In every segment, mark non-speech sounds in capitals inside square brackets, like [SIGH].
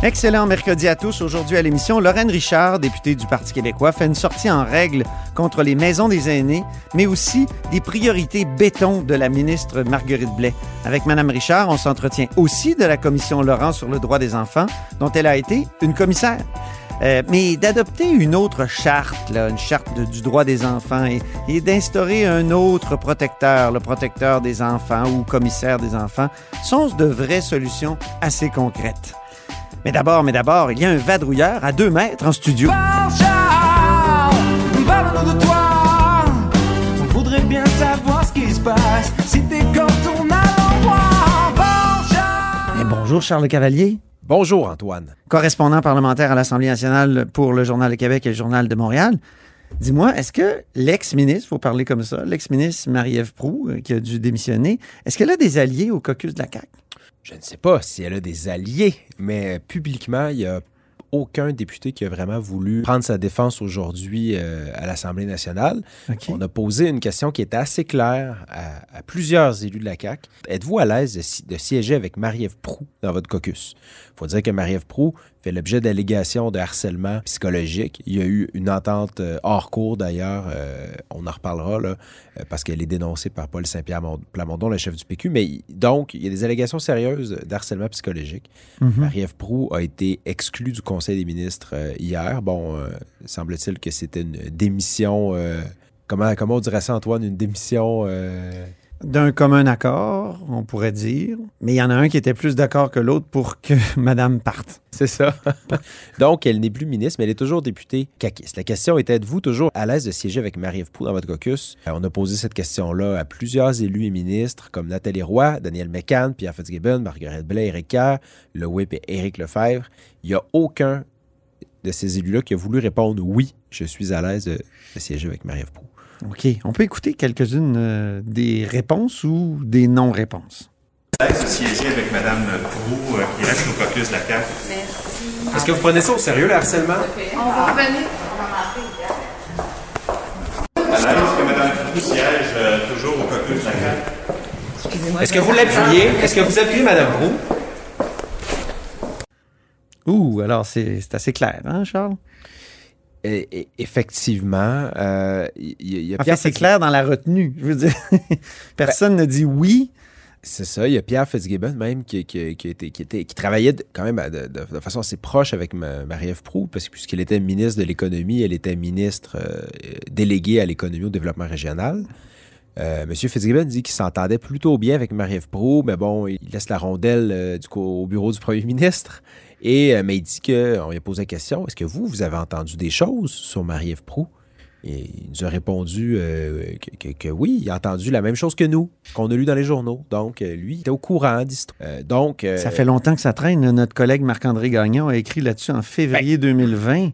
Excellent mercredi à tous. Aujourd'hui à l'émission, Lorraine Richard, députée du Parti québécois, fait une sortie en règle contre les maisons des aînés, mais aussi des priorités béton de la ministre Marguerite Blais. Avec Mme Richard, on s'entretient aussi de la commission Laurent sur le droit des enfants, dont elle a été une commissaire. Euh, mais d'adopter une autre charte, une charte du droit des enfants, et, et d'instaurer un autre protecteur, le protecteur des enfants ou commissaire des enfants, sont de vraies solutions assez concrètes. Mais d'abord, mais d'abord, il y a un vadrouilleur à deux mètres en studio. Parle, Charles, parle-nous de toi. On voudrait bien savoir ce qui se passe. Si t'es comme ton endroit. Parle, Charles. Eh, bonjour Charles Cavalier, Bonjour Antoine. correspondant parlementaire à l'Assemblée nationale pour le Journal de Québec et le Journal de Montréal. Dis-moi, est-ce que l'ex-ministre, faut parler comme ça, l'ex-ministre Marie-Ève Proux, euh, qui a dû démissionner, est-ce qu'elle a des alliés au caucus de la CAQ? Je ne sais pas si elle a des alliés, mais publiquement, il n'y a aucun député qui a vraiment voulu prendre sa défense aujourd'hui euh, à l'Assemblée nationale. On a posé une question qui était assez claire à, à plusieurs élus de la CAQ. Êtes-vous à l'aise de, si- de siéger avec Marie-Ève Proux dans votre caucus? Il faut dire que Marie-Ève Proux fait l'objet d'allégations de harcèlement psychologique. Il y a eu une entente euh, hors cours d'ailleurs, euh, on en reparlera, là, euh, parce qu'elle est dénoncée par Paul Saint-Pierre Mon- Plamondon, le chef du PQ. Mais donc, il y a des allégations sérieuses d'harcèlement psychologique. Mhm. Marie-Ève Proux a été exclue du Conseil des ministres hier. Bon, euh, semble-t-il que c'était une démission. euh, comment, comment on dirait ça, Antoine? Une démission. D'un commun accord, on pourrait dire, mais il y en a un qui était plus d'accord que l'autre pour que [LAUGHS] Madame parte. C'est ça. [LAUGHS] Donc, elle n'est plus ministre, mais elle est toujours députée caquiste. La question était êtes-vous toujours à l'aise de siéger avec Marie-Ève Proux dans votre caucus? Euh, On a posé cette question-là à plusieurs élus et ministres comme Nathalie Roy, Daniel McCann, Pierre Fitzgibbon, Marguerite Blais, Éric Kerr, le whip et Éric Lefebvre. Il n'y a aucun de ces élus-là qui a voulu répondre oui, je suis à l'aise de, de siéger avec Marie-Ève Proux. OK. On peut écouter quelques-unes euh, des réponses ou des non-réponses? siéger avec Mme Proux, euh, qui reste au caucus de la CAQ. Est-ce que vous prenez ça au sérieux, le harcèlement? À l'aise que Mme Proux siège euh, toujours au caucus de la CAQ. Est-ce que vous l'appuyez? Est-ce que vous appuyez Mme Proux? Ouh, alors c'est assez clair, hein, Charles? Et- effectivement, euh, il y, il y a Pierre c'est clair dans la retenue. Je veux dire, [LAUGHS] personne ne dit oui. C'est ça. Il y a Pierre Fitzgibbon même qui, qui- qui était, qui, était- travaillait quand même de, de- de façon assez proche avec ma- Marie-Ève Proux, parce que puisqu'elle était ministre de l'économie, elle était ministre euh, déléguée à l'économie au développement régional. Euh, Monsieur Fitzgibbon dit qu'il s'entendait plutôt bien avec Marie-Ève Proux, mais bon, il laisse la rondelle euh, du coup, au bureau du premier ministre. Et, euh, mais il dit qu'on lui a posé la question est-ce que vous, vous avez entendu des choses sur Marie-Ève Proux Et il nous a répondu euh, que, que- que oui, il a entendu la même chose que nous, qu'on a lu dans les journaux. Donc, euh, lui, il était au courant d'histoire. Euh, donc, euh, Ça fait longtemps que ça traîne. Notre collègue Marc-André Gagnon a écrit là-dessus en février 2020.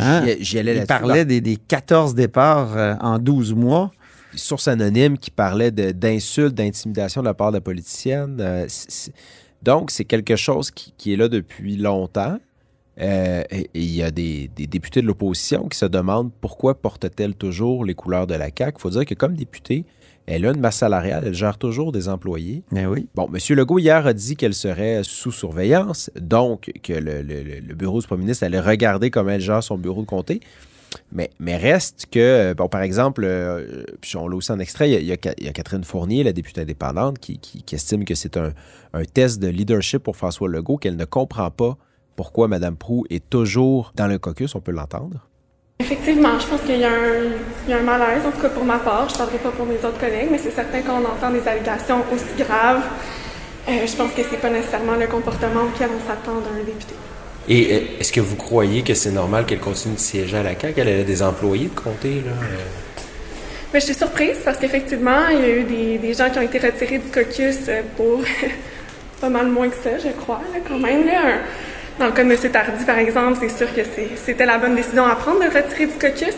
Hein? j'y- allais Il parlait des, des 14 départs en 12 mois. source anonyme qui parlait d'insultes, d'intimidation de la part de la politicienne. Euh, donc, c'est quelque chose qui, qui est là depuis longtemps. Euh, et il y a des, des députés de l'opposition qui se demandent pourquoi porte-t-elle toujours les couleurs de la CAQ. Il faut dire que comme députée, elle a une masse salariale, elle gère toujours des employés. Mais oui. Bon, M. Legault, hier, a dit qu'elle serait sous surveillance, donc que le, le- le- le bureau du premier ministre allait regarder comment elle gère son bureau de comté. Mais, reste que, bon, par exemple, euh, puis on l'a aussi en extrait, il y, a, Catherine Fournier, la députée indépendante, qui, estime que c'est un, test de leadership pour François Legault, qu'elle ne comprend pas pourquoi Mme Prou est toujours dans le caucus, on peut l'entendre. Effectivement, je pense qu'il y, a un- malaise, en tout cas pour ma part. Je ne parlerai pas pour mes autres collègues, mais c'est certain qu'on entend des allégations aussi graves. Euh, je pense que c'est pas nécessairement le comportement auquel on s'attend d'un député. Et euh, est-ce que vous croyez que c'est normal qu'elle continue de siéger à la CAQ? Elle a des employés de comté, là. euh. Mais je suis surprise parce qu'effectivement, il y a eu des, des gens qui ont été retirés du caucus euh, pour [LAUGHS] pas mal moins que ça, je crois, là, quand même. Là. Dans le cas de M. Tardy, par exemple, c'est sûr que c'était la bonne décision à prendre de retirer du caucus.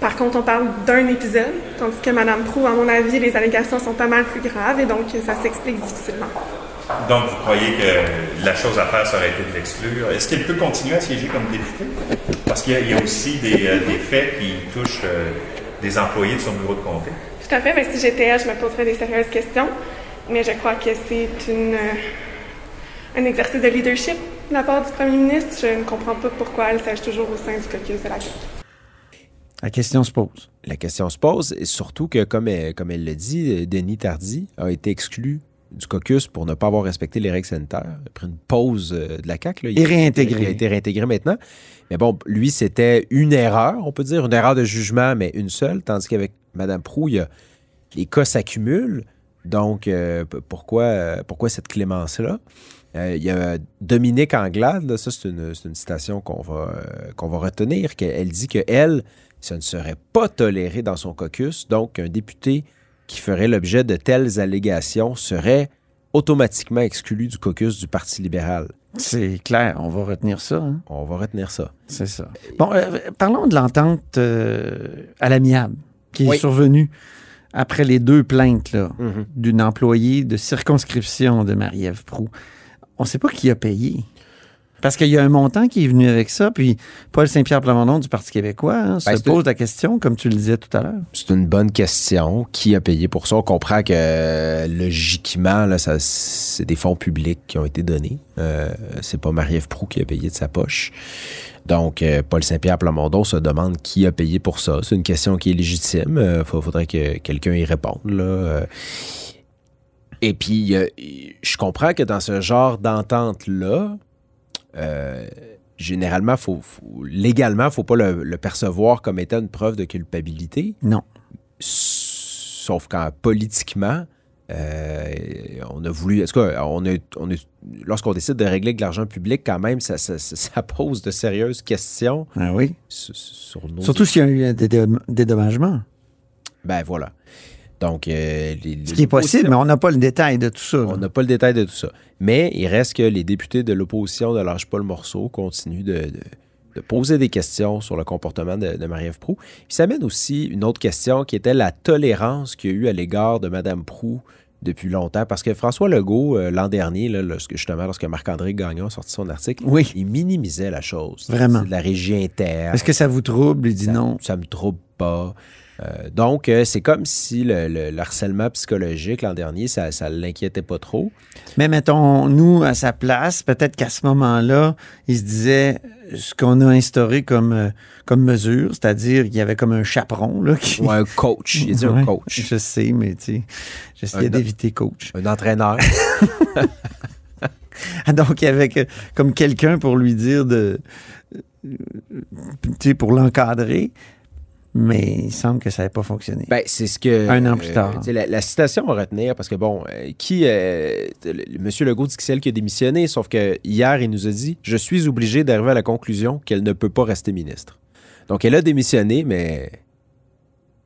Par contre, on parle d'un épisode, tandis que Mme Prou, à mon avis, les allégations sont pas mal plus graves et donc ça s'explique difficilement. Donc, vous croyez que la chose à faire, ça aurait été de l'exclure? Est-ce qu'elle peut continuer à siéger comme députée? Parce qu'il y, a- il y a aussi des, euh, des faits qui touchent euh, des employés de son bureau de comté. Tout à fait, mais si j'étais elle, je me poserais des sérieuses questions. Mais je crois que c'est une, euh, un exercice de leadership de la part du premier ministre. Je ne comprends pas pourquoi elle siège toujours au sein du caucus de la CAQ. La question se pose. La question se pose, et surtout que, comme elle, comme elle l'a dit, Denis Tardy a été exclu du caucus pour ne pas avoir respecté les règles sanitaires. Il a pris une pause euh, de la CAQ. là. Il Et a- réintégré. Il a été réintégré maintenant. Mais bon, lui, c'était une erreur, on peut dire, une erreur de jugement, mais une seule, tandis qu'avec Mme Proux, il y a- les cas s'accumulent. Donc, euh, pourquoi, euh, pourquoi cette clémence-là? Euh, il y a Dominique Anglade, là, ça c'est une, une citation qu'on va, qu'on va retenir, qu'elle dit que elle, ça ne serait pas toléré dans son caucus, donc un député qui ferait l'objet de telles allégations serait automatiquement exclu du caucus du Parti libéral. C'est clair, on va retenir ça. hein? On va retenir ça. C'est ça. Bon, euh, parlons de l'entente euh, à l'amiable qui est survenue après les deux plaintes là, Mhm. d'une employée de circonscription de Marie-Ève Proux. On ne sait pas qui a payé. Parce qu'il y a un montant qui est venu avec ça, puis Paul Saint-Pierre Plamondon du Parti québécois hein, se Ben, pose la question, comme tu le disais tout à l'heure. C'est une bonne question. Qui a payé pour ça? On comprend que euh, logiquement, là, ça, c'est des fonds publics qui ont été donnés. Euh, c'est pas Marie-Ève Proux qui a payé de sa poche. Donc, euh, Paul Saint-Pierre Plamondon se demande qui a payé pour ça. C'est une question qui est légitime. Il faudrait que quelqu'un y réponde. Là. Euh, Et puis, euh, je comprends que dans ce genre d'entente-là, euh, généralement, faut, faut- légalement, il ne faut pas le, le percevoir comme étant une preuve de culpabilité. Non. Sauf quand politiquement, euh, on a voulu. Est-ce on a, on a- lorsqu'on décide de régler de l'argent public, quand même, ça, ça- ça- ça pose de sérieuses questions Ah oui. sur, sur nos. Surtout s'il y a eu un dédom- dédommagement. Ben voilà. Donc, euh, les- Ce qui est possible, mais on n'a pas le détail de tout ça. On n'a pas le détail de tout ça. Mais il reste que les députés de l'opposition ne lâchent pas le morceau, continuent de, de- de poser des questions sur le comportement de, de Marie-Ève Proux. Puis ça amène aussi une autre question qui était la tolérance qu'il y a eu à l'égard de Mme Proux depuis longtemps. Parce que François Legault, euh, l'an dernier, là, lorsque, justement, lorsque Marc-André Gagnon a sorti son article, Oui. il minimisait la chose. Vraiment. C'est de la régie interne. Est-ce que ça vous trouble? Il dit ça, non. Ça me trouble pas. Euh, donc, euh, c'est comme si le, le- le harcèlement psychologique l'an dernier, ça ne l'inquiétait pas trop. Mais mettons, nous, à sa place, peut-être qu'à ce moment-là, il se disait ce qu'on a instauré comme, euh, comme mesure, c'est-à-dire qu'il y avait comme un chaperon. Là, qui... Ou un coach. Il dit un coach. Je sais, mais tu sais, j'essayais d'éviter coach. Un entraîneur. [LAUGHS] Donc, il y avait que- comme quelqu'un pour lui dire de. Tu sais, pour l'encadrer. Mais il semble que ça n'avait pas fonctionné. Ben, c'est ce que. Un an plus tard. tu sais, la, la citation à retenir, parce que bon, euh, qui. euh, le- Monsieur Legault dit que c'est elle qui a démissionné, sauf que hier, il nous a dit Je suis obligé d'arriver à la conclusion qu'elle ne peut pas rester ministre. Donc, elle a démissionné, mais.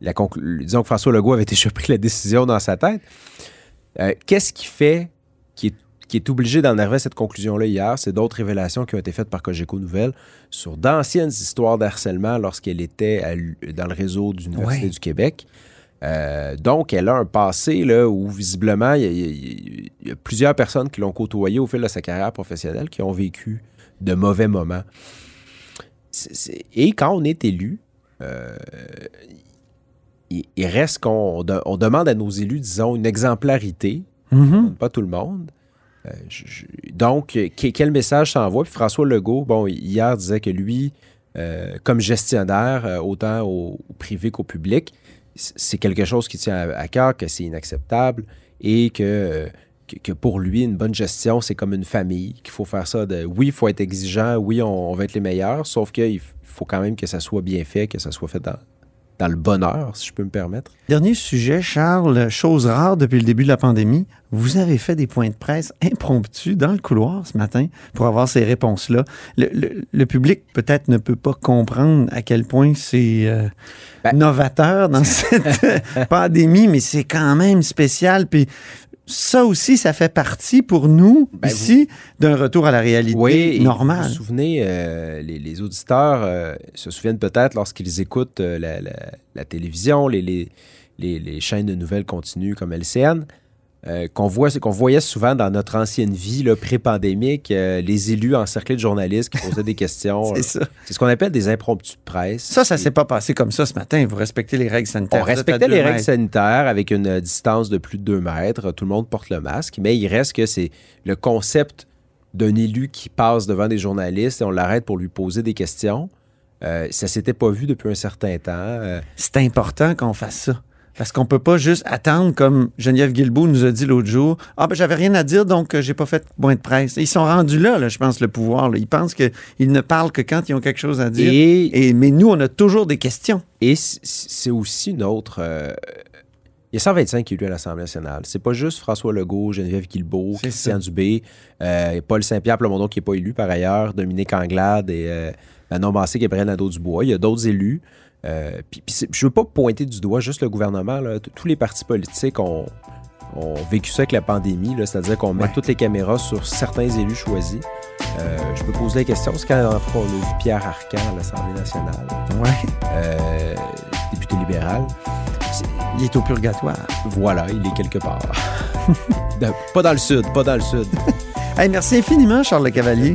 La conclu- Disons que François Legault avait déjà [LAUGHS] pris la décision dans sa tête. Euh, Qu'est-ce qui fait qu'il est, qu'il est obligé d'en arriver à cette conclusion-là hier? C'est d'autres révélations qui ont été faites par Cogeco Nouvelles sur d'anciennes histoires d'harcèlement lorsqu'elle était à dans le réseau de l'Université Ouais. du Québec. Euh, donc, elle a un passé là, où visiblement, il y, a- y y plusieurs personnes qui l'ont côtoyée au fil de sa carrière professionnelle qui ont vécu de mauvais moments. Et quand on est élu, euh, il, il reste qu'on de- on demande à nos élus, disons, une exemplarité Mhm. pas tout le monde. Euh, donc, euh, que- quel message s'envoie? Puis François Legault, bon, hier disait que lui, euh, comme gestionnaire, autant au, privé qu'au public, c'est quelque chose qui tient à, cœur, que c'est inacceptable et que, que, pour lui, une bonne gestion, c'est comme une famille, qu'il faut faire ça de oui, il faut être exigeant, oui, on, on va être les meilleurs, sauf qu'il faut quand même que ça soit bien fait, que ça soit fait dans, dans le bonheur, si je peux me permettre. Dernier sujet, Charles, chose rare depuis le début de la pandémie. Vous avez fait des points de presse impromptus dans le couloir ce matin pour avoir ces réponses-là. Le, le- le public peut-être ne peut pas comprendre à quel point c'est euh, Ben- novateur dans [LAUGHS] cette pandémie, mais c'est quand même spécial. Puis ça aussi, ça fait partie pour nous, Ben, ici, d'un retour à la réalité Oui, et Vous normale. vous souvenez, euh, les, les auditeurs euh, se souviennent peut-être lorsqu'ils écoutent euh, la, la- la télévision, les, les, les- les chaînes de nouvelles continues comme LCN, euh, qu'on voit, qu'on voyait souvent dans notre ancienne vie pré-pandémique, euh, les élus encerclés de journalistes qui posaient des questions. [LAUGHS] C'est ça. C'est ce qu'on appelle des impromptus de presse. Ça, ça s'est pas passé comme ça ce matin. Vous respectez les règles sanitaires. On respectait deux les règles mètres. sanitaires avec une euh, distance de plus de 2 mètres. Tout le monde porte le masque, mais il reste que c'est le concept d'un élu qui passe devant des journalistes et on l'arrête pour lui poser des questions. Euh, ça s'était pas vu depuis un certain temps. C'est important qu'on fasse ça. Parce qu'on peut pas juste attendre, comme Geneviève Guilbeault nous a dit l'autre jour. Ah, ben, j'avais rien à dire, donc euh, j'ai pas fait point de presse. Ils sont rendus là, là je pense, le pouvoir. là. Ils pensent qu'ils ne parlent que quand ils ont quelque chose à dire. et Et, mais nous, on a toujours des questions. et c'est aussi une autre. euh, il y a 125 élus à l'Assemblée nationale. C'est pas juste François Legault, Geneviève Guilbeault, Christian Dubé, euh, Paul Saint-Pierre Plamondon qui n'est pas élu par ailleurs, Dominique Anglade et euh, Manon Massé, Gabriel Nadeau-Dubois. Il y a d'autres élus. Euh, puis, puis c'est- je veux pas pointer du doigt juste le gouvernement. là. Tous les partis politiques ont, ont vécu ça avec la pandémie, c'est-à-dire qu'on met Ouais. toutes les caméras sur certains élus choisis. Euh, je peux poser la question, c'est quand la dernière fois qu'on a vu Pierre Arcan à l'Assemblée nationale, Ouais. euh, député libéral. Il est au purgatoire. Voilà, il est quelque part. [LAUGHS] Pas dans le sud, pas dans le sud. [LAUGHS] Hey, merci infiniment, Charles Le Cavalier,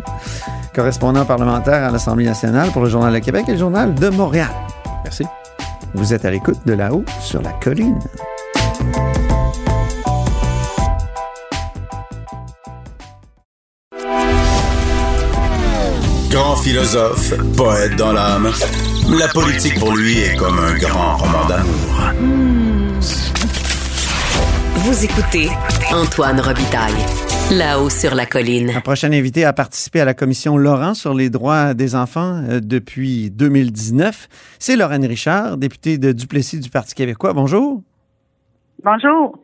correspondant parlementaire à l'Assemblée nationale pour le Journal de Québec et le Journal de Montréal. Merci. Vous êtes à l'écoute de là-haut sur la colline. Grand philosophe, poète dans l'âme, la politique pour lui est comme un grand roman d'amour. Vous écoutez Antoine Robitaille, là-haut sur la colline. Un prochain invité a participé à la commission Laurent sur les droits des enfants euh, depuis 2019. C'est Lorraine Richard, députée de Duplessis du Parti québécois. Bonjour. Bonjour.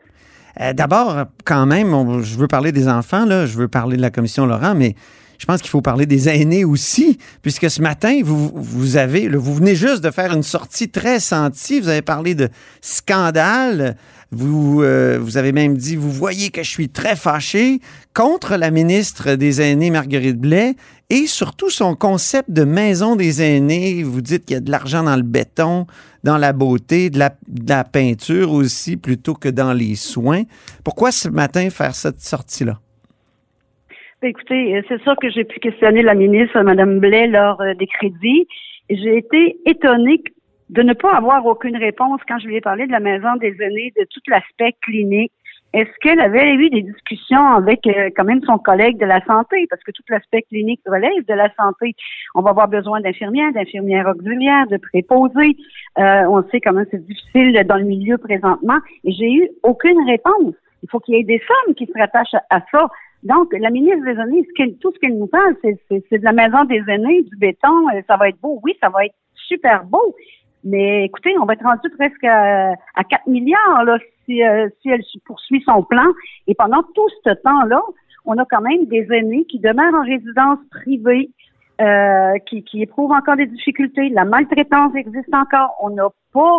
Euh, D'abord, quand même, on- je veux parler des enfants, là, je veux parler de la commission Laurent, mais je pense qu'il faut parler des aînés aussi, puisque ce matin, vous, vous avez, là, vous venez juste de faire une sortie très sentie. Vous avez parlé de scandale. Vous, euh, vous avez même dit, vous voyez que je suis très fâché contre la ministre des Aînés, Marguerite Blais, et surtout son concept de maison des aînés. Vous dites qu'il y a de l'argent dans le béton, dans la beauté, de la, peinture aussi, plutôt que dans les soins. Pourquoi ce matin faire cette sortie-là? Ben, Écoutez, euh, c'est sûr que j'ai pu questionner la ministre, Mme Blais, lors euh, des crédits. J'ai été étonnée de ne pas avoir aucune réponse quand je lui ai parlé de la maison des aînés, de tout l'aspect clinique. Est-ce qu'elle avait eu des discussions avec euh, quand même son collègue de la santé? Parce que tout l'aspect clinique relève de la santé. On va avoir besoin d'infirmières, d'infirmières auxiliaires, de préposés. Euh, on sait comment c'est difficile dans le milieu présentement. Et j'ai eu aucune réponse. Il faut qu'il y ait des sommes qui se rattachent à, ça. Donc, la ministre des aînés, tout ce qu'elle nous parle, c'est de la maison des aînés, du béton. euh, Ça va être beau. Oui, ça va être super beau. Mais écoutez, on va être rendu presque à, à 4 milliards là, si, euh, si elle poursuit son plan. Et pendant tout ce temps-là, on a quand même des aînés qui demeurent en résidence privée, euh, qui, qui éprouvent encore des difficultés. La maltraitance existe encore. On n'a pas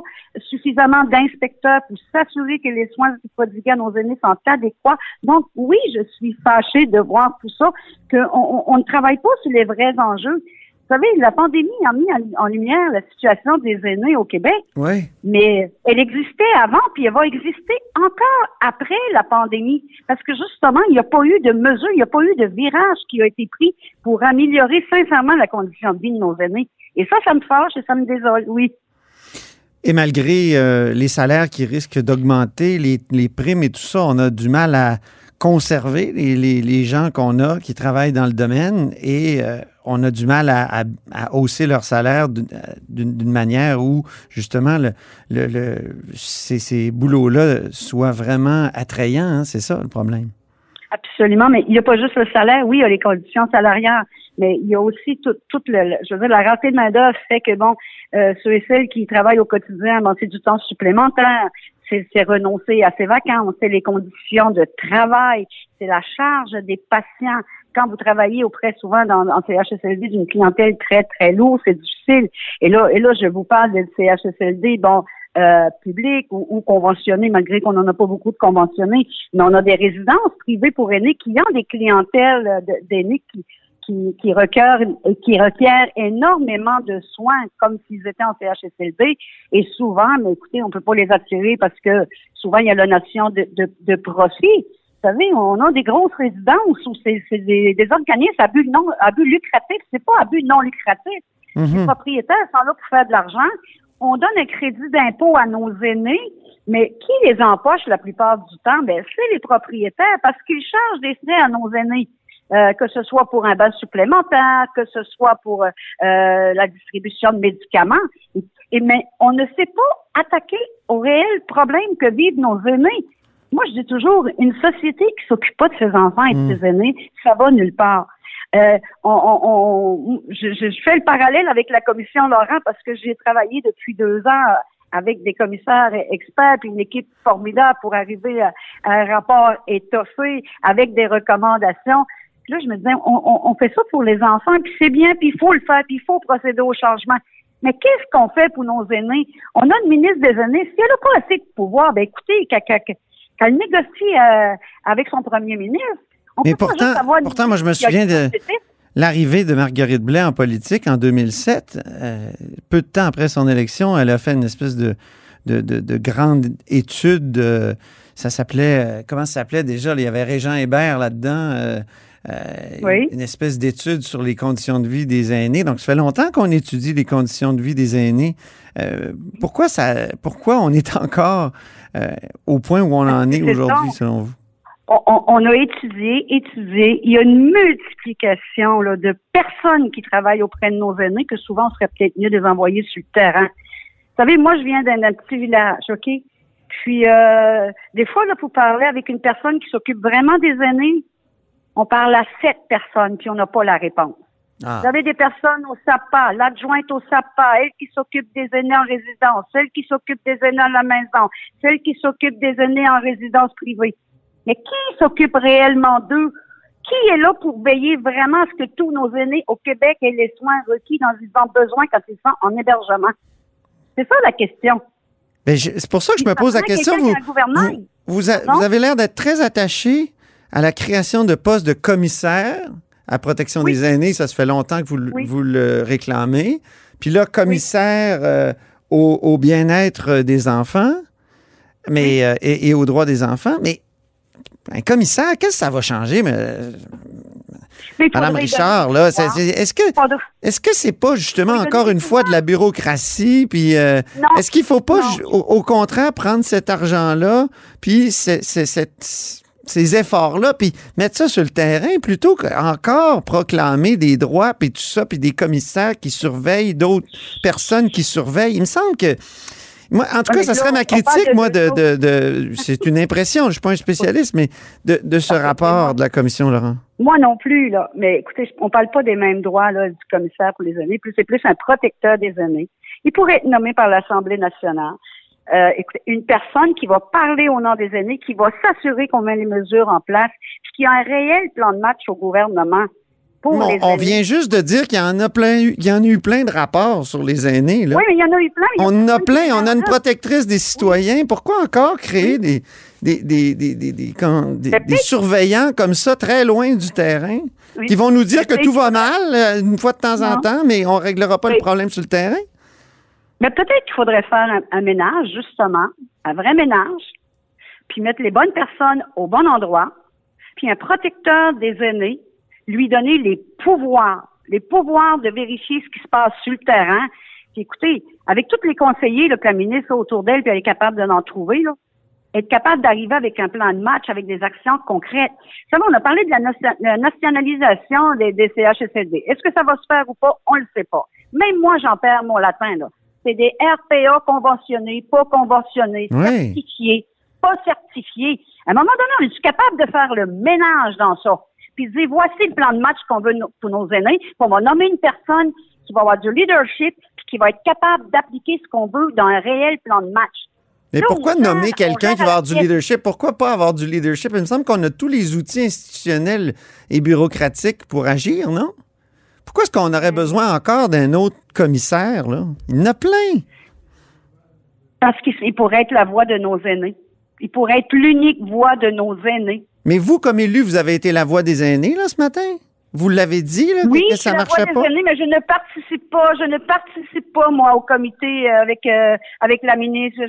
suffisamment d'inspecteurs pour s'assurer que les soins prodigués à nos aînés sont adéquats. Donc, oui, je suis fâchée de voir tout ça, qu'on on, ne travaille pas sur les vrais enjeux. Vous savez, la pandémie a mis en, en lumière la situation des aînés au Québec, Oui. mais elle existait avant, puis elle va exister encore après la pandémie, parce que justement, il n'y a pas eu de mesures, il n'y a pas eu de virage qui a été pris pour améliorer sincèrement la condition de vie de nos aînés. Et ça, ça me fâche et ça me désole, oui. Et malgré euh, les salaires qui risquent d'augmenter, les, les primes et tout ça, on a du mal à conserver les, les- les gens qu'on a qui travaillent dans le domaine et euh, on a du mal à, à- hausser leur salaire d'une d'une manière où justement le, le- ces, ces boulots-là soient vraiment attrayants. hein, C'est ça le problème. Absolument, mais il n'y a pas juste le salaire, oui, il y a les conditions salariales, mais il y a aussi tout, tout le, je veux dire, la rareté de main-d'œuvre fait que, bon, euh, ceux et celles qui travaillent au quotidien, bon, c'est du temps supplémentaire, c'est renoncer à ses vacances, c'est les conditions de travail, c'est la charge des patients. Quand vous travaillez auprès souvent dans, en CHSLD d'une clientèle très, très lourde, c'est difficile. Et là, et là, je vous parle de CHSLD, bon, euh, public ou, ou conventionné, malgré qu'on n'en a pas beaucoup de conventionnés, mais on a des résidences privées pour aînés qui ont des clientèles euh, d'aînés qui qui, requièrent, énormément de soins, comme s'ils étaient en CHSLD. Et souvent, mais écoutez, on ne peut pas les attirer parce que souvent, il y a la notion de, profit. Vous savez, on a des grosses résidences où c'est des, des, organismes à but, non, à but lucratif. C'est pas à but non lucratif. Les mhm. propriétaires sont là pour faire de l'argent. On donne un crédit d'impôt à nos aînés, mais qui les empoche la plupart du temps? Ben, c'est les propriétaires parce qu'ils chargent des frais à nos aînés euh, que ce soit pour un bain supplémentaire, que ce soit pour euh, euh la distribution de médicaments. Et, mais on ne sait pas attaquer au réel problème que vivent nos aînés. Moi, je dis toujours, une société qui s'occupe pas de ses enfants et de hmm. ses aînés, ça va nulle part. Euh, on, on, on je, je, fais le parallèle avec la commission Laurent parce que j'ai travaillé depuis deux ans avec des commissaires experts une équipe formidable pour arriver à, à un rapport étoffé avec des recommandations. Puis là, je me disais, on, fait ça pour les enfants, puis c'est bien, puis il faut le faire, puis il faut procéder au changement. Mais qu'est-ce qu'on fait pour nos aînés? On a une ministre des aînés. Si elle n'a pas assez de pouvoir, ben écoutez, qu'elle négocie euh, avec son premier ministre. On Mais peut pourtant, pas pourtant moi, je me souviens de l'arrivée de Marguerite Blais en politique en 2007. Euh, peu de temps après son élection, elle a fait une espèce de, de, grande étude. Euh, ça s'appelait, comment ça s'appelait déjà? Il y avait Régent Hébert là-dedans. Euh, une espèce d'étude sur les conditions de vie des aînés. Donc, ça fait longtemps qu'on étudie les conditions de vie des aînés. Euh, pourquoi, ça, pourquoi on est [LAUGHS] encore euh, au point où on en est aujourd'hui, selon vous? On, a étudié, étudié. Il y a une multiplication là, de personnes qui travaillent auprès de nos aînés que souvent on serait peut-être mieux de les envoyer sur le terrain. Vous savez, moi, je viens d'un petit village, OK? Puis, euh, des fois, là, faut parler avec une personne qui s'occupe vraiment des aînés on parle à sept personnes, puis on n'a pas la réponse. Ah. Vous avez des personnes au SAPA, l'adjointe au SAPA, elle qui s'occupe des aînés en résidence, celle qui s'occupe des aînés à la maison, celle qui s'occupe des aînés en résidence privée. Mais qui s'occupe réellement d'eux? Qui est là pour veiller vraiment à ce que tous nos aînés au Québec aient les soins requis dont ils ont besoin quand ils sont en hébergement? C'est ça la question. Ben, c'est pour ça que je me pose la question. Vous, vous avez l'air d'être très attaché à la création de postes de commissaire à protection des aînés. Ça se fait longtemps que vous, vous le réclamez. Puis là, commissaire euh, au, bien-être des enfants mais, euh, et, aux droits des enfants. Mais un commissaire, qu'est-ce que ça va changer? Madame Richard, là, est-ce que est-ce que c'est pas justement encore une fois de la bureaucratie Puis euh, est-ce qu'il faut pas au, contraire prendre cet argent là, puis cette ces efforts-là, puis mettre ça sur le terrain plutôt qu'encore proclamer des droits, puis tout ça, puis des commissaires qui surveillent, d'autres personnes qui surveillent. Il me semble que... Moi, en tout cas, ça serait ma critique, moi, de... de, c'est une impression, je ne suis pas un spécialiste, mais de, de ce rapport de la commission, Laurent. Moi non plus, là. Mais écoutez, on ne parle pas des mêmes droits là, du commissaire pour les aînés. Plus c'est plus un protecteur des aînés. Il pourrait être nommé par l'Assemblée nationale euh, une personne qui va parler au nom des aînés, qui va s'assurer qu'on met les mesures en place, ce qui a un réel plan de match au gouvernement. Pour bon, les on vient juste de dire qu'il y en a plein, il y en a eu plein de rapports sur les aînés. Là. Oui, mais il y en a eu plein. A on a plein. On a une protectrice des citoyens. Pourquoi encore créer des des, des, des, des surveillants comme ça très loin du terrain qui vont nous dire que tout va mal euh, une fois de temps en temps, mais on réglera pas le problème sur le terrain? Mais peut-être qu'il faudrait faire un, ménage, justement, un vrai ménage, puis mettre les bonnes personnes au bon endroit, puis un protecteur des aînés, lui donner les pouvoirs, les pouvoirs de vérifier ce qui se passe sur le terrain. Puis écoutez, avec tous les conseillers là, que la ministre autour d'elle, puis elle est capable de en trouver, là, être capable d'arriver avec un plan de match, avec des actions concrètes. Vous savez, on a parlé de la, nationalisation des, des CHSLD. Est-ce que ça va se faire ou pas? On le sait pas. Même moi, j'en perds mon latin, là c'est des RPA conventionnés, pas conventionnés, certifiés, pas certifiés. À un moment donné, on est capable de faire le ménage dans ça? Puis dire, voici le plan de match qu'on veut pour nos aînés, puis on va nommer une personne qui va avoir du leadership, puis qui va être capable d'appliquer ce qu'on veut dans un réel plan de match. Mais pourquoi nommer quelqu'un qui va avoir du leadership? Pourquoi pas avoir du leadership? Il me semble qu'on a tous les outils institutionnels et bureaucratiques pour agir, non? Pourquoi est-ce qu'on aurait mm. besoin encore d'un autre commissaires, là. Il en a plein. Parce qu'il pourrait être la voix de nos aînés. Il pourrait être l'unique voix de nos aînés. Mais vous, comme élu, vous avez été la voix des aînés, là, ce matin? Vous l'avez dit, oui, que ça marchait la voix pas? Des aînés, mais je ne participe pas, je ne participe pas, moi, au comité euh, avec, euh, avec la ministre.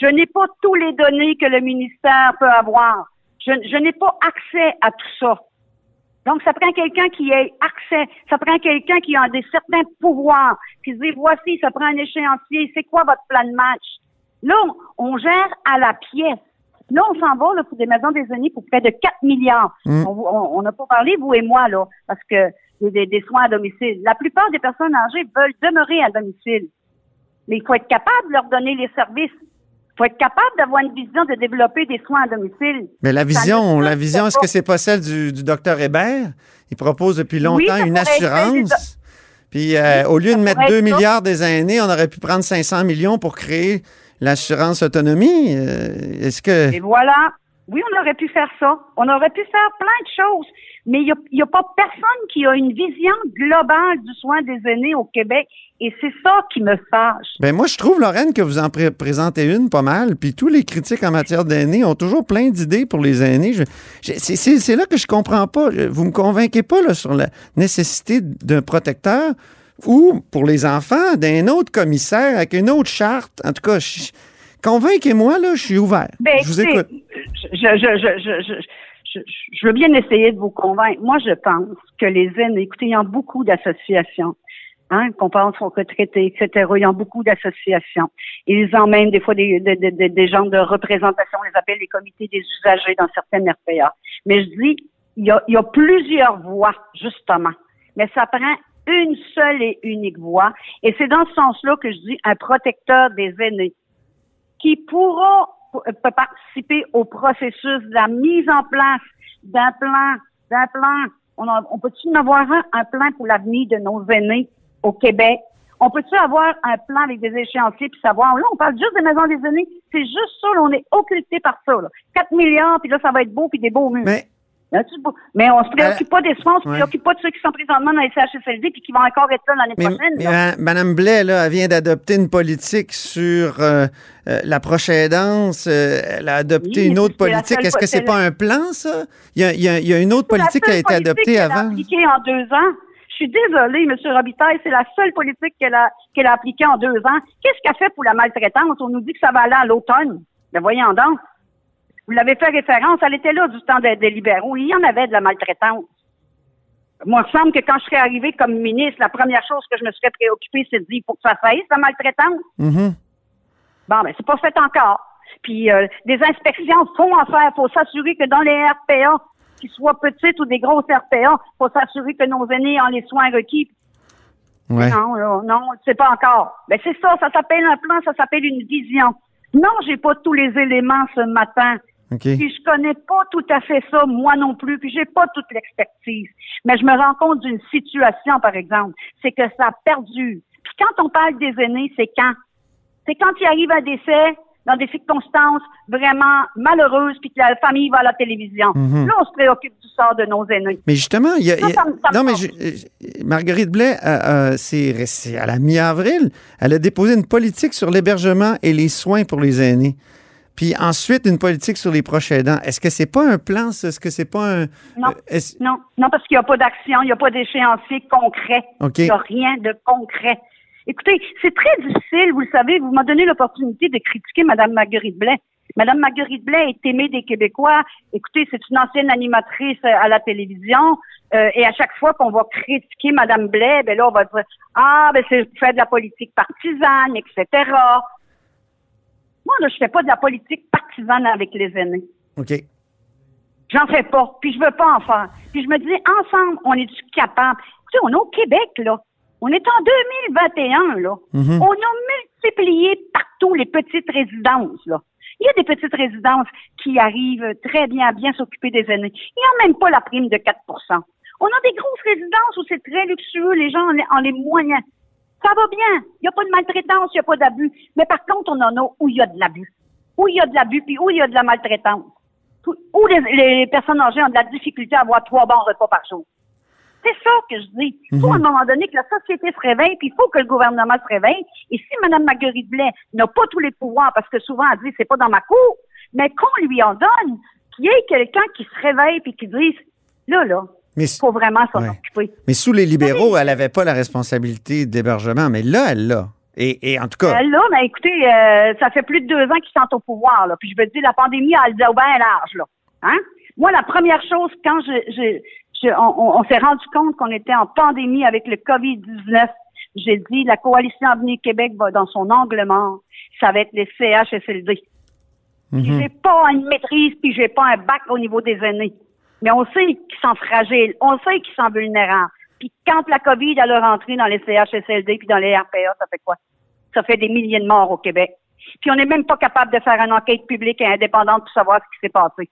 Je, n'ai pas tous les données que le ministère peut avoir. Je n'ai pas accès à tout ça. Donc, ça prend quelqu'un qui ait accès. Ça prend quelqu'un qui a des certains pouvoirs, qui se dit, voici, ça prend un échéancier. C'est quoi votre plan de match? Là, on, on gère à la pièce. Là, on s'en va là, pour des maisons des aînés pour près de 4 milliards. Mm. On n'a pas parlé, vous et moi, là, parce que des- des soins à domicile. La plupart des personnes âgées veulent demeurer à domicile. Mais il faut être capable de leur donner les services. Il faut être capable d'avoir une vision de développer des soins à domicile. Mais la vision, la vision, est-ce que c'est pas celle du, du docteur Hébert? Il propose depuis longtemps Oui, une assurance. Puis euh, au lieu de mettre pourrait 2 être ça. milliards des aînés, on aurait pu prendre 500 millions pour créer l'assurance autonomie. Euh, est-ce que... Et voilà. Oui, on aurait pu faire ça. On aurait pu faire plein de choses. Mais il n'y a, pas personne qui a une vision globale du soin des aînés au Québec. Et c'est ça qui me fâche. Ben moi, je trouve, Lorraine, que vous en pré- présentez une pas mal. Puis tous les critiques en matière d'aînés ont toujours plein d'idées pour les aînés. C'est- là que je comprends pas. Vous me convainquez pas là, sur la nécessité d'un protecteur ou, pour les enfants, d'un autre commissaire avec une autre charte. En tout cas, convainquez-moi, là, je suis ouvert. Ben, je vous écoute. Je, je, je, je, je, je, veux bien essayer de vous convaincre. Moi, je pense que les aînés, écoutez, il y a beaucoup d'associations. Hein, qu'on pense aux retraités, etc. Il y a beaucoup d'associations. Ils emmènent des fois des, des, des, des gens de représentation, on les appelle les comités des usagers dans certaines RPA. Mais je dis, il y a, il y a plusieurs voix, justement. Mais ça prend une seule et unique voix. Et c'est dans ce sens-là que je dis un protecteur des aînés qui pourra peut participer au processus de la mise en place d'un plan, d'un plan. On, peut-tu avoir un, un plan pour l'avenir de nos aînés au Québec? On peut-tu avoir un plan avec des échéanciers puis savoir, là, on parle juste des maisons des aînés. C'est juste ça, là, on est occulté par ça, là. 4 milliards, puis là, ça va être beau, puis des beaux murs. Mais on se préoccupe pas des soins, on se Ouais. préoccupe pas de ceux qui sont présentement dans les CHSLD puis qui vont encore être là l'année prochaine. mais, là. euh, Madame Blais, là, elle vient d'adopter une politique sur euh, euh, la prochaine danse. elle a adopté Oui, une autre politique. Est-ce que c'est pas un plan, ça? Il y a, il y a- il y a une autre politique qui a été adoptée qu'elle a avant. appliquée en deux ans. Je suis désolée, M. Robitaille, c'est la seule politique qu'elle a, qu'elle a appliquée en deux ans. Qu'est-ce qu'elle fait pour la maltraitance? On nous dit que ça va aller à l'automne. Mais voyons donc. Vous l'avez fait référence, elle était là du temps des, libéraux. Il y en avait de la maltraitance. Moi, il me semble que quand je serais arrivée comme ministre, la première chose que je me serais préoccupée, c'est de dire, il faut que ça fasse la maltraitance. Mhm. Bon, ben, c'est pas fait encore. Puis, euh, des inspections font en faire. faut s'assurer que dans les RPA, qu'ils soient petites ou des grosses RPA, faut s'assurer que nos aînés ont les soins requis. Ouais. Non, là, non, c'est pas encore. Ben, c'est ça, ça s'appelle un plan, ça s'appelle une vision. Non, j'ai pas tous les éléments ce matin. Puis je connais pas tout à fait ça, moi non plus, puis j'ai pas toute l'expertise. Mais je me rends compte d'une situation, par exemple, c'est que ça perdure. Puis quand on parle des aînés, c'est quand? C'est quand il arrive un décès dans des circonstances vraiment malheureuses, puis que la famille va à la télévision. Mhm. Là, on se préoccupe du sort de nos aînés. Mais justement, il y a. Ça, a- ça ça non, mais je- Marguerite Blais, euh, euh, c'est à la mi-avril, elle a déposé une politique sur l'hébergement et les soins pour les aînés. Puis ensuite, une politique sur les proches aidants. Est-ce que c'est pas un plan? Est-ce que c'est pas un. Non, euh, non, non, parce qu'il n'y a pas d'action, il n'y a pas d'échéancier concret. Il n'y a rien de concret. Écoutez, c'est très difficile, vous le savez, vous m'avez donné l'opportunité de critiquer Mme Marguerite Blais. Mme Marguerite Blais est aimée des Québécois. Écoutez, c'est une ancienne animatrice euh, à la télévision. euh, et à chaque fois qu'on va critiquer Mme Blais, ben là, on va dire Ah, ben c'est fait de la politique partisane, etc. Moi, là, je fais pas de la politique partisane avec les aînés. OK. J'en fais pas, puis je veux pas en faire. Puis je me dis, ensemble, on est-tu capable? Tu sais, on est au Québec, là. On est en 2021, là. Mhm. On a multiplié partout les petites résidences, là. Il y a des petites résidences qui arrivent très bien à bien s'occuper des aînés. Il n'y a même pas la prime de 4% On a des grosses résidences où c'est très luxueux, les gens en les moyens. Ça va bien. Il n'y a pas de maltraitance, il n'y a pas d'abus. Mais par contre, on en a où il y a de l'abus. Où il y a de l'abus, puis où il y a de la maltraitance. Où les, les personnes âgées ont de la difficulté à avoir trois bons repas par jour. C'est ça que je dis. Il faut Mhm. à un moment donné que la société se réveille, puis il faut que le gouvernement se réveille. Et si Mme Marguerite Blais n'a pas tous les pouvoirs, parce que souvent elle dit c'est pas dans ma cour, mais qu'on lui en donne, qu'il y ait quelqu'un qui se réveille puis qui dise là, là, Mais, il faut vraiment s'en Ouais. occuper. mais sous les libéraux, elle n'avait pas la responsabilité d'hébergement, mais là, elle l'a. Et, et en tout cas, Euh, là, mais écoutez, euh, ça fait plus de deux ans qu'ils sont au pouvoir, là. Puis je veux dire, la pandémie, elle dit au bien large, là. Hein? Moi, la première chose, quand je, je, je- on, s'est rendu compte qu'on était en pandémie avec le COVID-19, j'ai dit, la coalition Avenir Québec va dans son angle mort. Ça va être les CHSLD. Puis mhm. j'ai pas une maîtrise, puis j'ai pas un bac au niveau des aînés. Mais on sait qu'ils sont fragiles, on sait qu'ils sont vulnérables. Puis quand la COVID a rentré dans les CHSLD puis dans les RPA, ça fait quoi? Ça fait des milliers de morts au Québec. Puis on n'est même pas capable de faire une enquête publique et indépendante pour savoir ce qui s'est passé.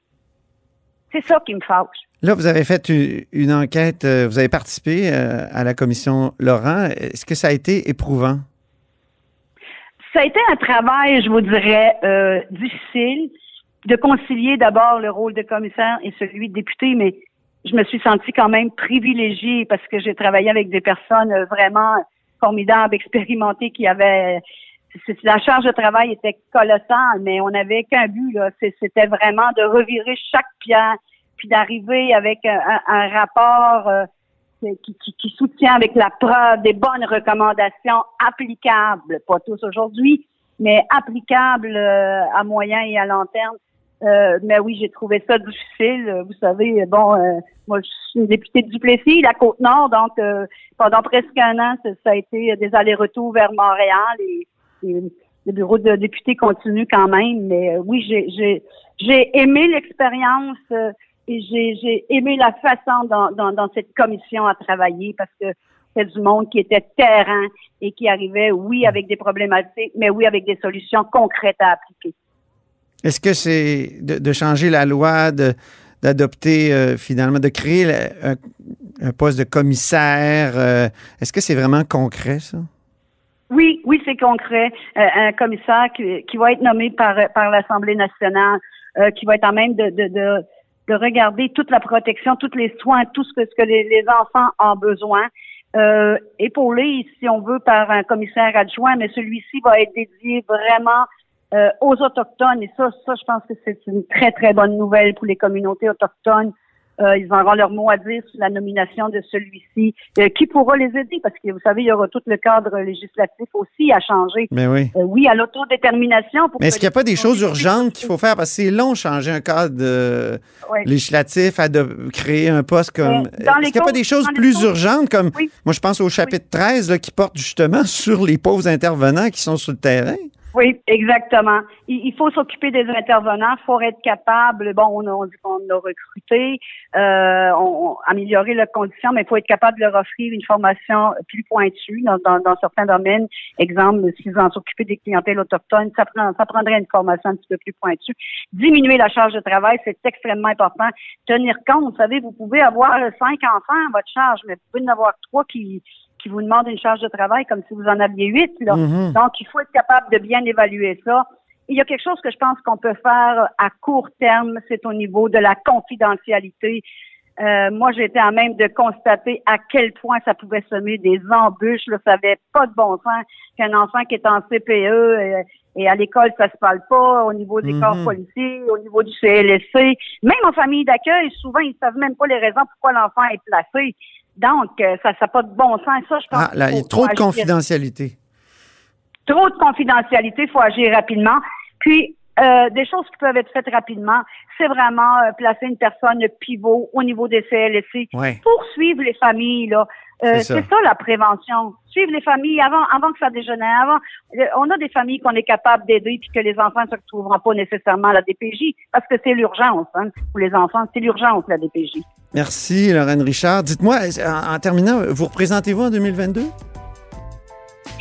C'est ça qui me fâche. là, vous avez fait une, une enquête, euh, vous avez participé euh, à la commission Laurent. Est-ce que ça a été éprouvant? Ça a été un travail, je vous dirais, euh, difficile de concilier d'abord le rôle de commissaire et celui de député, mais je me suis sentie quand même privilégiée parce que j'ai travaillé avec des personnes vraiment formidables, expérimentées, qui avaient la charge de travail était colossale, mais on n'avait qu'un but, là. C'était vraiment de revirer chaque pierre, puis d'arriver avec un, rapport euh, qui soutient avec la preuve des bonnes recommandations applicables, pas tous aujourd'hui, mais applicables euh, à moyen et à long terme. Euh, mais oui, j'ai trouvé ça difficile. Vous savez, bon, euh, moi, je suis députée de Duplessis, la Côte-Nord, donc euh, pendant presque un an, ça, ça a été des allers-retours vers Montréal et, le bureau de député continue quand même. Mais euh, oui, j'ai j'ai aimé l'expérience euh, et j'ai j'ai aimé la façon dans cette commission à travailler parce que c'est du monde qui était terrain et qui arrivait, oui, avec des problématiques, mais oui, avec des solutions concrètes à appliquer. Est-ce que c'est de, changer la loi, d'adopter euh, finalement, de créer un, poste de commissaire? euh, Est-ce que c'est vraiment concret, ça? Oui, oui, c'est concret. Euh, un commissaire qui, qui va être nommé par, par l'Assemblée nationale, qui va être en même de, de, de, de regarder toute la protection, tous les soins, tout ce que, ce que les, les enfants ont besoin. Euh, épaulé, si on veut, par un commissaire adjoint, mais celui-ci va être dédié vraiment euh, aux Autochtones. Et ça, ça, je pense que c'est une très, très bonne nouvelle pour les communautés autochtones. Euh, ils auront leur mot à dire sur la nomination de celui-ci, euh, qui pourra les aider, parce que vous savez, il y aura tout le cadre législatif aussi à changer. Mais oui. Euh, oui, à l'autodétermination. pour Mais est-ce qu'il n'y a pas des choses urgentes qu'il faut faire? Parce que c'est long changer un cadre euh, Oui. législatif, à de créer un poste comme. Euh, Est-ce qu'il n'y a pas des choses plus urgentes comme. Oui. Moi, je pense au chapitre 13 là, qui porte justement [LAUGHS] sur les pauvres intervenants qui sont sur le terrain? Oui, exactement. Il, il faut s'occuper des intervenants, il faut être capable, bon, on a, on a recruté, euh, on, on- améliorer leurs conditions, mais il faut être capable de leur offrir une formation plus pointue dans, dans, dans certains domaines. Exemple, s'ils vont s'occuper des clientèles autochtones, ça, prend, ça prendrait une formation un petit peu plus pointue. Diminuer la charge de travail, c'est extrêmement important. Tenir compte, vous savez, vous pouvez avoir cinq enfants à votre charge, mais vous pouvez en avoir trois qui qui vous demandent une charge de travail comme si vous en aviez huit. Là. Mhm. Donc, il faut être capable de bien évaluer ça. Il y a quelque chose que je pense qu'on peut faire à court terme, c'est au niveau de la confidentialité. Euh, moi, j'étais à même de constater à quel point ça pouvait semer des embûches. Là, ça n'avait pas de bon sens qu'un enfant qui est en CPE euh, et à l'école, ça se parle pas, au niveau des corps policiers, au niveau du CLSC. Même en famille d'accueil, souvent, ils savent même pas les raisons pourquoi l'enfant est placé. Donc, euh, ça n'a pas de bon sens. Ça, je pense Ah, là, il y a trop de confidentialité. trop de confidentialité, il faut agir rapidement. Puis, euh, des choses qui peuvent être faites rapidement, c'est vraiment euh, placer une personne pivot au niveau des CLSC Ouais. pour suivre les familles. Là. Euh, C'est ça. c'est ça la prévention. Suivre les familles avant, avant que ça dégénère. Avant, on a des familles qu'on est capable d'aider puis que les enfants ne se retrouveront pas nécessairement à la DPJ parce que c'est l'urgence. Hein, pour les enfants, c'est l'urgence la DPJ. Merci, Lorraine Richard. Dites-moi, en, en terminant, vous représentez-vous en 2022?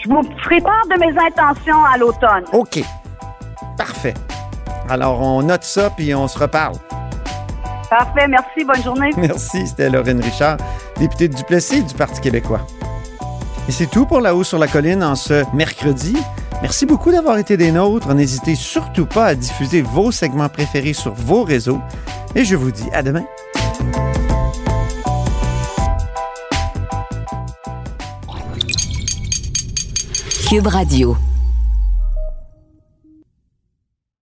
Je vous ferai part de mes intentions à l'automne. OK. Parfait. Alors, on note ça, puis on se reparle. Parfait, merci, bonne journée. [LAUGHS] Merci, c'était Lorraine Richard, députée de Duplessis du Parti québécois. Et c'est tout pour La Haut sur la Colline en ce mercredi. Merci beaucoup d'avoir été des nôtres. N'hésitez surtout pas à diffuser vos segments préférés sur vos réseaux. Et je vous dis à demain. Cube Radio.